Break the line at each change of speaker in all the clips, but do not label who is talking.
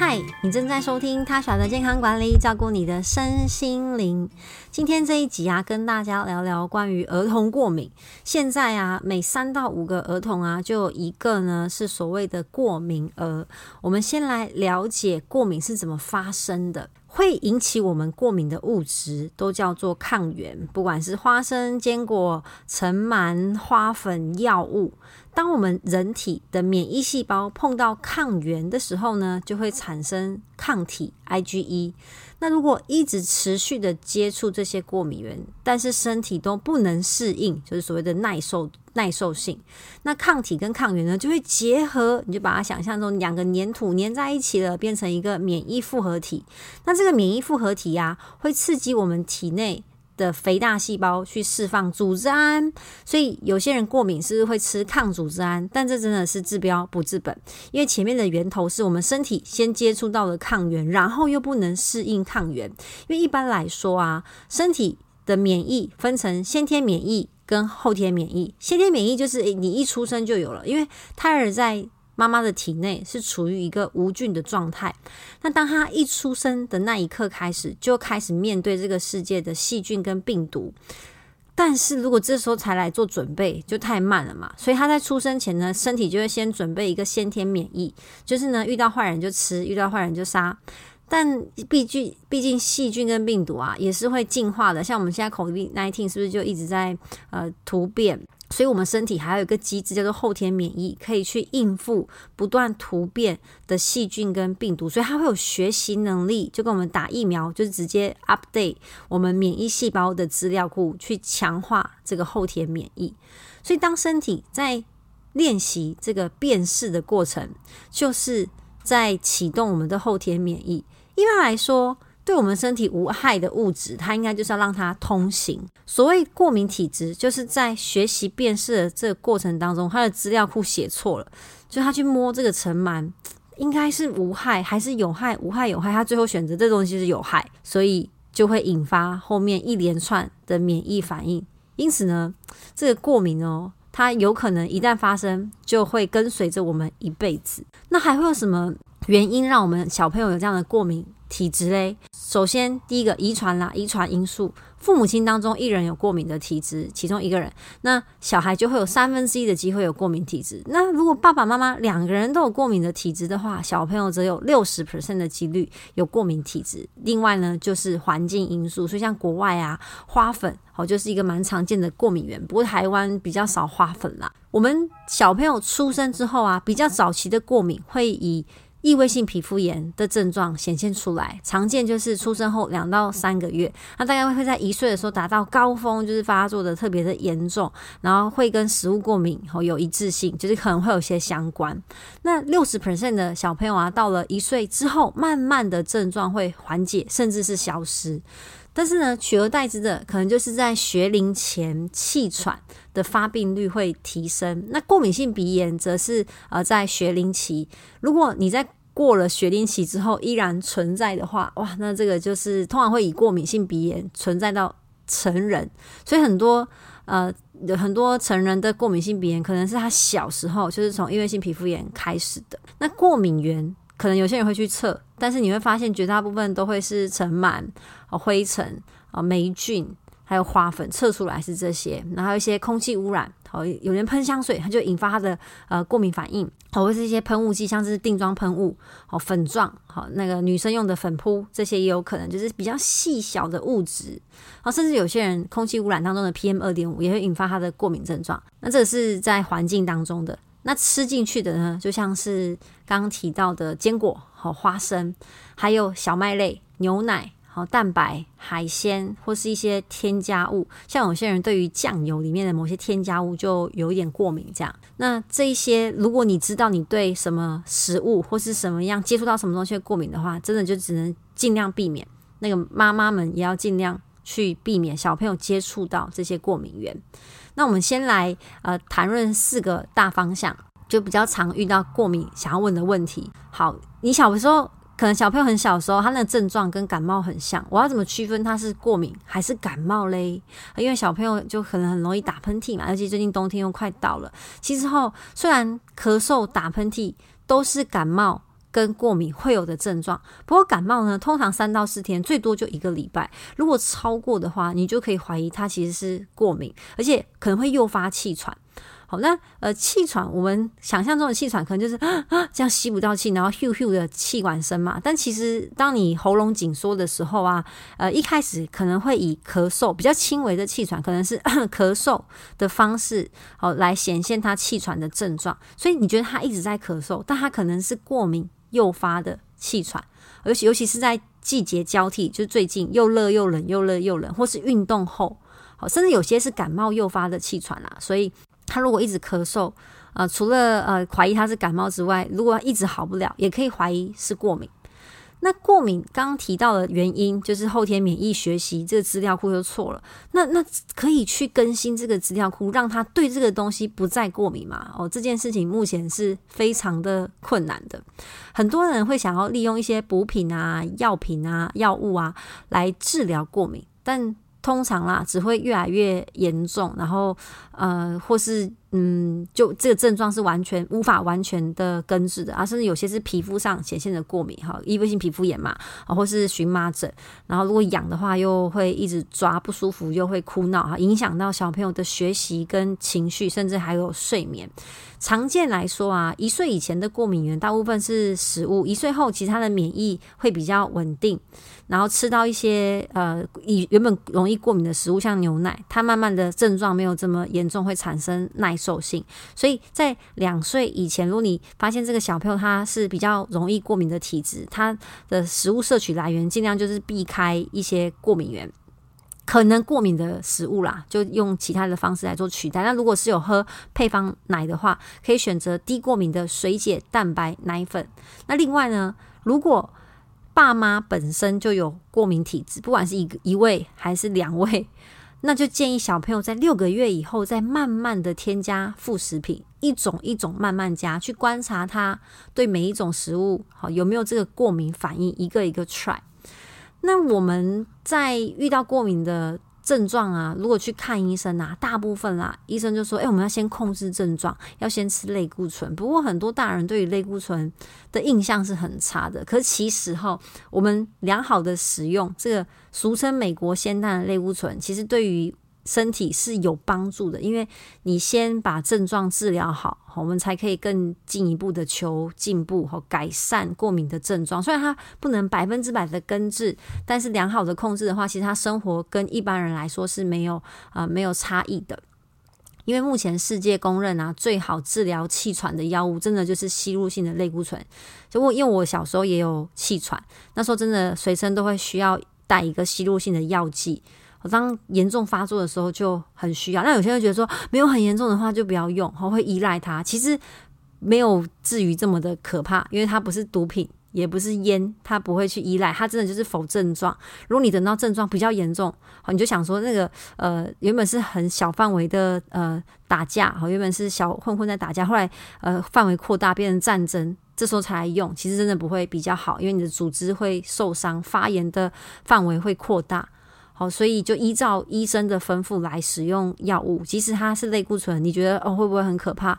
嗨，你正在收听 Tasha 的健康管理，照顾你的身心灵。今天这一集啊，跟大家聊聊关于儿童过敏。现在啊，每三到五个儿童啊，就有一个呢是所谓的过敏儿。我们先来了解过敏是怎么发生的。会引起我们过敏的物质都叫做抗原，不管是花生、坚果、尘螨、花粉、药物。当我们人体的免疫细胞碰到抗原的时候呢，就会产生抗体 IgE。那如果一直持续的接触这些过敏原，但是身体都不能适应，就是所谓的耐受耐受性，那抗体跟抗原呢就会结合，你就把它想象成两个粘土粘在一起了，变成一个免疫复合体。那这个免疫复合体呀、会刺激我们体内的肥大细胞去释放组织胺，所以有些人过敏是会吃抗组织胺，但这真的是治标不治本，因为前面的源头是我们身体先接触到了抗原，然后又不能适应抗原。因为一般来说啊，身体的免疫分成先天免疫跟后天免疫，先天免疫就是你一出生就有了，因为胎儿在妈妈的体内是处于一个无菌的状态，那当他一出生的那一刻开始，就开始面对这个世界的细菌跟病毒。但是如果这时候才来做准备，就太慢了嘛。所以他在出生前呢，身体就会先准备一个先天免疫，就是呢，遇到坏人就吃，遇到坏人就杀。但毕竟毕竟细菌跟病毒啊，也是会进化的。像我们现在 COVID-19 是不是就一直在呃突变？所以，我们身体还有一个机制叫做后天免疫，可以去应付不断突变的细菌跟病毒，所以它会有学习能力，就跟我们打疫苗，就是直接 update 我们免疫细胞的资料库，去强化这个后天免疫。所以，当身体在练习这个辨识的过程，就是在启动我们的后天免疫。一般来说，对我们身体无害的物质，它应该就是要让它通行。所谓过敏体质，就是在学习辨识的这个过程当中，它的资料库写错了，就他去摸这个尘螨，应该是无害还是有害？无害有害，他最后选择这东西是有害，所以就会引发后面一连串的免疫反应。因此呢，这个过敏哦，它有可能一旦发生，就会跟随着我们一辈子。那还会有什么原因让我们小朋友有这样的过敏体质嘞？首先，第一个遗传啦，遗传因素，父母亲当中一人有过敏的体质，其中一个人，那小孩就会有三分之一的机会有过敏体质。那如果爸爸妈妈两个人都有过敏的体质的话，小朋友则有六十 percent 的几率有过敏体质。另外呢，就是环境因素，所以像国外啊，花粉哦，就是一个蛮常见的过敏源。不过台湾比较少花粉啦。我们小朋友出生之后啊，比较早期的过敏会以异位性皮肤炎的症状显现出来，常见就是出生后两到三个月，那大概会在一岁的时候达到高峰，就是发作的特别的严重，然后会跟食物过敏后有一致性，就是可能会有些相关。那六十 percent 的小朋友啊，到了一岁之后，慢慢的症状会缓解，甚至是消失。但是呢，取而代之的可能就是在学龄前气喘的发病率会提升。那过敏性鼻炎则是呃在学龄期，如果你在过了学龄期之后依然存在的话，哇，那这个就是通常会以过敏性鼻炎存在到成人。所以很多呃很多成人的过敏性鼻炎，可能是他小时候就是从异位性皮肤炎开始的。那过敏源。可能有些人会去测，但是你会发现绝大部分都会是尘螨、灰尘、啊霉菌，还有花粉测出来是这些。然后一些空气污染，好，有人喷香水，它就引发它的呃过敏反应，或者是一些喷雾剂，像是定妆喷雾、好粉状、好那个女生用的粉扑，这些也有可能就是比较细小的物质。然后甚至有些人空气污染当中的 PM 二点五也会引发他的过敏症状。那这是在环境当中的。那吃进去的呢，就像是刚刚提到的坚果和花生，还有小麦类、牛奶、和蛋白、海鲜，或是一些添加物。像有些人对于酱油里面的某些添加物就有一点过敏，这样。那这一些，如果你知道你对什么食物或是什么样接触到什么东西过敏的话，真的就只能尽量避免。那个妈妈们也要尽量去避免小朋友接触到这些过敏源。那我们先来呃谈论四个大方向，就比较常遇到过敏想要问的问题。好，你小的时候可能小朋友很小的时候，他那个症状跟感冒很像，我要怎么区分他是过敏还是感冒嘞？因为小朋友就可能很容易打喷嚏嘛，而且最近冬天又快到了。其实后虽然咳嗽、打喷嚏都是感冒跟过敏会有的症状。不过感冒呢，通常三到四天，最多就一个礼拜。如果超过的话，你就可以怀疑它其实是过敏，而且可能会诱发气喘。好，那呃，气喘，我们想象中的气喘可能就是啊啊这样吸不到气，然后咻咻的气管声嘛。但其实，当你喉咙紧缩的时候啊，呃，一开始可能会以咳嗽比较轻微的气喘，可能是 咳嗽的方式，好来显现他气喘的症状。所以你觉得他一直在咳嗽，但他可能是过敏诱发的气喘，尤其尤其是在季节交替，就是最近又热又冷，又热又冷，或是运动后，好，甚至有些是感冒诱发的气喘啊，所以。他如果一直咳嗽，呃，除了呃怀疑他是感冒之外，如果一直好不了，也可以怀疑是过敏。那过敏刚刚提到的原因，就是后天免疫学习这个资料库就错了。那那可以去更新这个资料库，让他对这个东西不再过敏嘛？哦，这件事情目前是非常的困难的。很多人会想要利用一些补品啊、药品啊、药物啊来治疗过敏，但通常啦，只会越来越严重，然后呃，或是嗯，就这个症状是完全无法完全的根治的啊，甚至有些是皮肤上显现的过敏哈，异位性皮肤炎嘛，啊，或是荨麻疹，然后如果痒的话，又会一直抓不舒服，又会哭闹哈，影响到小朋友的学习跟情绪，甚至还有睡眠。常见来说啊，一岁以前的过敏源大部分是食物，一岁后其实他的免疫会比较稳定。然后吃到一些呃，以原本容易过敏的食物，像牛奶，它慢慢的症状没有这么严重，会产生耐受性。所以在两岁以前，如果你发现这个小朋友他是比较容易过敏的体质，他的食物摄取来源尽量就是避开一些过敏源，可能过敏的食物啦，就用其他的方式来做取代。那如果是有喝配方奶的话，可以选择低过敏的水解蛋白奶粉。那另外呢，如果爸妈本身就有过敏体质，不管是一一位还是两位，那就建议小朋友在六个月以后再慢慢的添加副食品，一种一种慢慢加，去观察他对每一种食物好有没有这个过敏反应，一个一个 try。那我们在遇到过敏的症状啊，如果去看医生啊，大部分啦，医生就说，哎，我们要先控制症状，要先吃类固醇。不过很多大人对于类固醇的印象是很差的，可是其实哈，我们良好的使用这个俗称美国仙丹的类固醇，其实对于身体是有帮助的，因为你先把症状治疗好，我们才可以更进一步的求进步和改善过敏的症状。虽然它不能百分之百的根治，但是良好的控制的话，其实他生活跟一般人来说是没有啊、没有差异的。因为目前世界公认啊，最好治疗气喘的药物，真的就是吸入性的类固醇。就我因为我小时候也有气喘，那时候真的随身都会需要带一个吸入性的药剂。我当严重发作的时候就很需要，那有些人觉得说没有很严重的话就不要用，会依赖它。其实没有至于这么的可怕，因为它不是毒品，也不是烟，它不会去依赖，它真的就是否症状。如果你等到症状比较严重，好，你就想说那个呃原本是很小范围的呃打架，好，原本是小混混在打架，后来呃范围扩大变成战争，这时候才用，其实真的不会比较好，因为你的组织会受伤，发炎的范围会扩大。好，所以就依照医生的吩咐来使用药物。即使它是类固醇，你觉得哦会不会很可怕？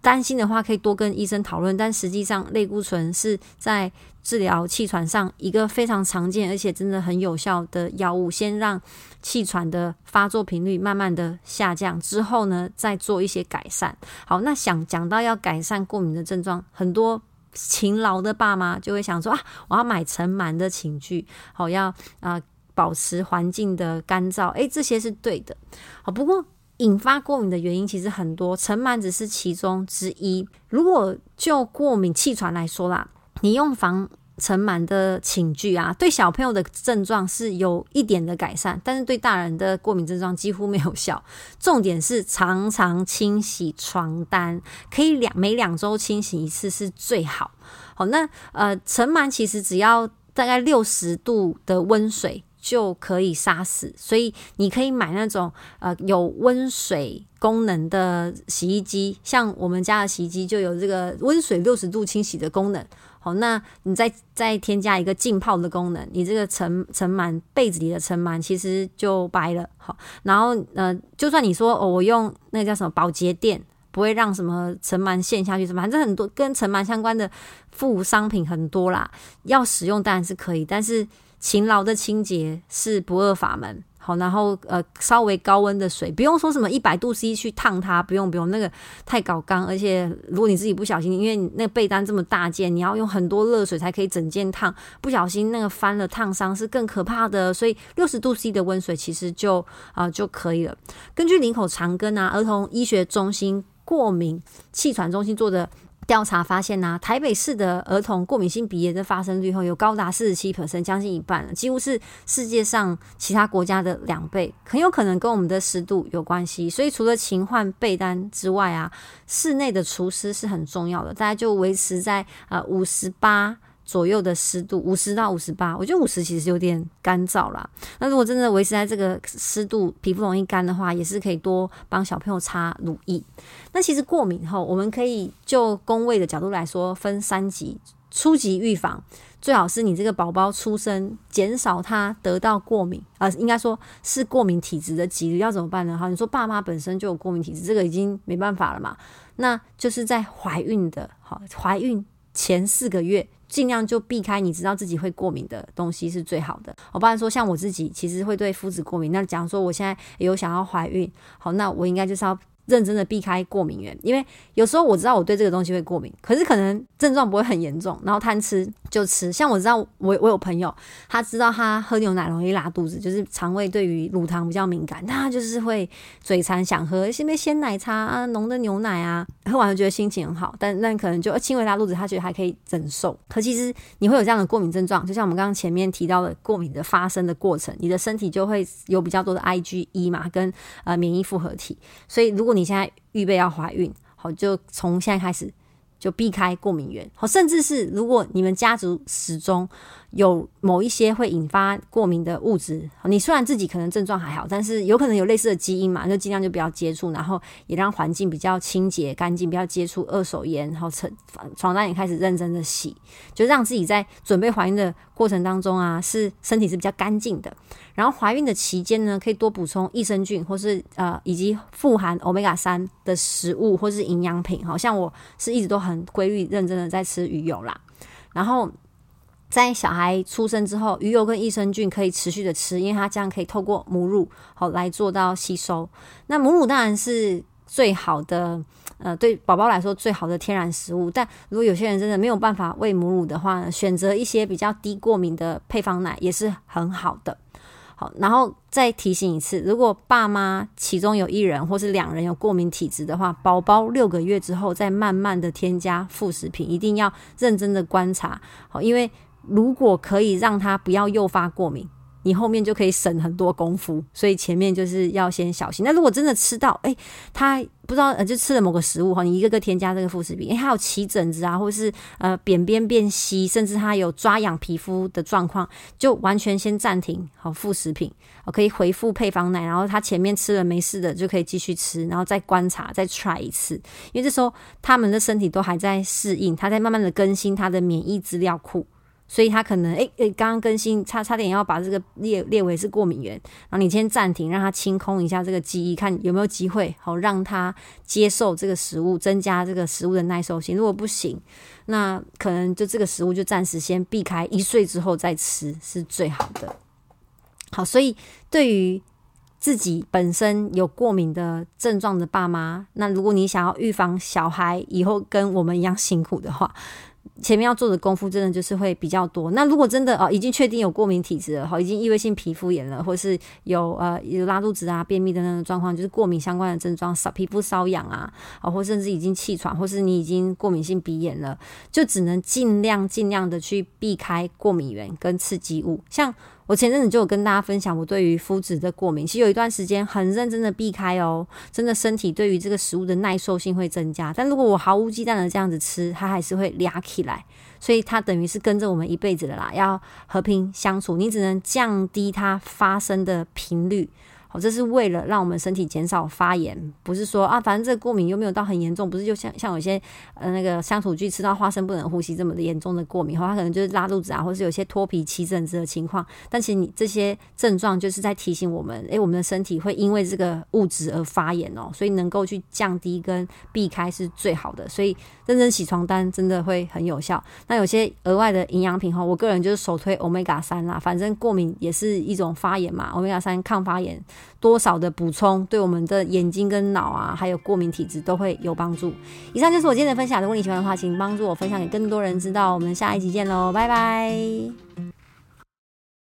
担心的话可以多跟医生讨论。但实际上，类固醇是在治疗气喘上一个非常常见而且真的很有效的药物。先让气喘的发作频率慢慢的下降之后呢，再做一些改善。好，那想讲到要改善过敏的症状，很多勤劳的爸妈就会想说啊，我要买尘螨的寝具，好要啊。保持环境的干燥，诶，这些是对的。好，不过引发过敏的原因其实很多，尘螨只是其中之一。如果就过敏气喘来说啦，你用防尘螨的寝具啊，对小朋友的症状是有一点的改善，但是对大人的过敏症状几乎没有效。重点是常常清洗床单，可以两每两周清洗一次是最好。好，那呃，尘螨其实只要大概六十度的温水。就可以杀死，所以你可以买那种呃有温水功能的洗衣机，像我们家的洗衣机就有这个温水六十度清洗的功能。好，那你再再添加一个浸泡的功能，你这个尘尘螨被子里的尘螨其实就白了。好，然后呃，就算你说哦，我用那个叫什么保洁垫不会让什么尘螨陷下去，什么反正很多跟尘螨相关的副商品很多啦。要使用当然是可以，但是勤劳的清洁是不二法门。然后呃，稍微高温的水，不用说什么一百度 C 去烫它，不用不用，那个太搞刚。而且如果你自己不小心，因为你那个被单这么大件，你要用很多热水才可以整件烫，不小心那个翻了烫伤是更可怕的。所以六十度 C 的温水其实就啊、就可以了。根据林口长庚啊儿童医学中心过敏气喘中心做的。调查发现呢，台北市的儿童过敏性鼻炎的发生率后有高达四十七 percent，将近一半了，几乎是世界上其他国家的两倍，很有可能跟我们的湿度有关系。所以除了勤换被单之外啊，室内的除湿是很重要的，大概就维持在呃五十八。左右的湿度五十到五十八，我觉得五十其实有点干燥啦。那如果真的维持在这个湿度，皮肤容易干的话，也是可以多帮小朋友擦乳液。那其实过敏后，我们可以就公卫的角度来说，分三级。初级预防，最好是你这个宝宝出生，减少他得到过敏，呃，应该说是过敏体质的几率。要怎么办呢？哈，你说爸妈本身就有过敏体质，这个已经没办法了嘛。那就是在怀孕的，好，怀孕前四个月。尽量就避开你知道自己会过敏的东西是最好的。我不然说，像我自己其实会对肤质过敏。那假如说我现在有想要怀孕，好，那我应该就是要。认真的避开过敏源，因为有时候我知道我对这个东西会过敏，可是可能症状不会很严重，然后贪吃就吃。像我知道我我有朋友，他知道他喝牛奶容易拉肚子，就是肠胃对于乳糖比较敏感，他就是会嘴馋想喝一些鲜奶茶啊、浓的牛奶啊，喝完就觉得心情很好，但那可能就轻微拉肚子，他觉得还可以忍受。可其实你会有这样的过敏症状，就像我们刚刚前面提到的过敏的发生的过程，你的身体就会有比较多的 IgE 嘛，跟呃免疫复合体，所以如果你现在预备要怀孕，好，就从现在开始就避开过敏源，好，甚至是如果你们家族始终。有某一些会引发过敏的物质，你虽然自己可能症状还好，但是有可能有类似的基因嘛，就尽量就不要接触，然后也让环境比较清洁干净，不要接触二手烟，然后床床单也开始认真的洗，就让自己在准备怀孕的过程当中啊，是身体是比较干净的。然后怀孕的期间呢，可以多补充益生菌，或是呃以及富含欧米伽三的食物或是营养品，好像我是一直都很规律认真的在吃鱼油啦，然后。在小孩出生之后，鱼油跟益生菌可以持续的吃，因为它这样可以透过母乳好来做到吸收。那母乳当然是最好的，呃，对宝宝来说最好的天然食物。但如果有些人真的没有办法喂母乳的话呢，选择一些比较低过敏的配方奶也是很好的。好，然后再提醒一次，如果爸妈其中有一人或是两人有过敏体质的话，宝宝六个月之后再慢慢的添加副食品，一定要认真的观察。好，因为。如果可以让他不要诱发过敏，你后面就可以省很多功夫。所以前面就是要先小心。那如果真的吃到，哎、欸，他不知道呃，就吃了某个食物哈，你一个个添加这个副食品，哎、欸，他有起疹子啊，或是呃扁边变稀，甚至他有抓痒皮肤的状况，就完全先暂停好副食品，可以回复配方奶，然后他前面吃了没事的就可以继续吃，然后再观察再 try 一次，因为这时候他们的身体都还在适应，他在慢慢的更新他的免疫资料库。所以他可能诶诶，刚刚更新差差点要把这个列列为是过敏源，然后你先暂停，让他清空一下这个记忆，看有没有机会好让他接受这个食物，增加这个食物的耐受性。如果不行，那可能就这个食物就暂时先避开，一岁之后再吃是最好的。好，所以对于自己本身有过敏的症状的爸妈，那如果你想要预防小孩以后跟我们一样辛苦的话，前面要做的功夫真的就是会比较多。那如果真的哦，已经确定有过敏体质了，哈，已经异位性皮肤炎了，或是有呃有拉肚子啊、便秘的那种状况，就是过敏相关的症状，少皮肤瘙痒啊，啊，或甚至已经气喘，或是你已经过敏性鼻炎了，就只能尽量尽量的去避开过敏源跟刺激物，像。我前阵子就有跟大家分享我对于麸质的过敏，其实有一段时间很认真的避开哦，真的身体对于这个食物的耐受性会增加。但如果我毫无忌惮的这样子吃，它还是会拉起来，所以它等于是跟着我们一辈子的啦，要和平相处。你只能降低它发生的频率，好，这是为了让我们身体减少发炎，不是说啊，反正这个过敏又没有到很严重，不是就像像有些呃那个乡土剧吃到花生不能呼吸这么的严重的过敏，后，它可能就是拉肚子啊，或是有些脱皮起疹子的情况。但其实你这些症状就是在提醒我们，诶，我们的身体会因为这个物质而发炎哦，所以能够去降低跟避开是最好的。所以认真洗床单真的会很有效。那有些额外的营养品哈，我个人就是首推 Omega 三啦，反正过敏也是一种发炎嘛，Omega 三抗发炎，多少的补充对我们的眼睛跟脑啊，还有过敏体质都会有帮助。以上就是我今天的分享，如果你喜欢的话，请帮助我分享给更多人知道。我们下一集见喽，拜拜。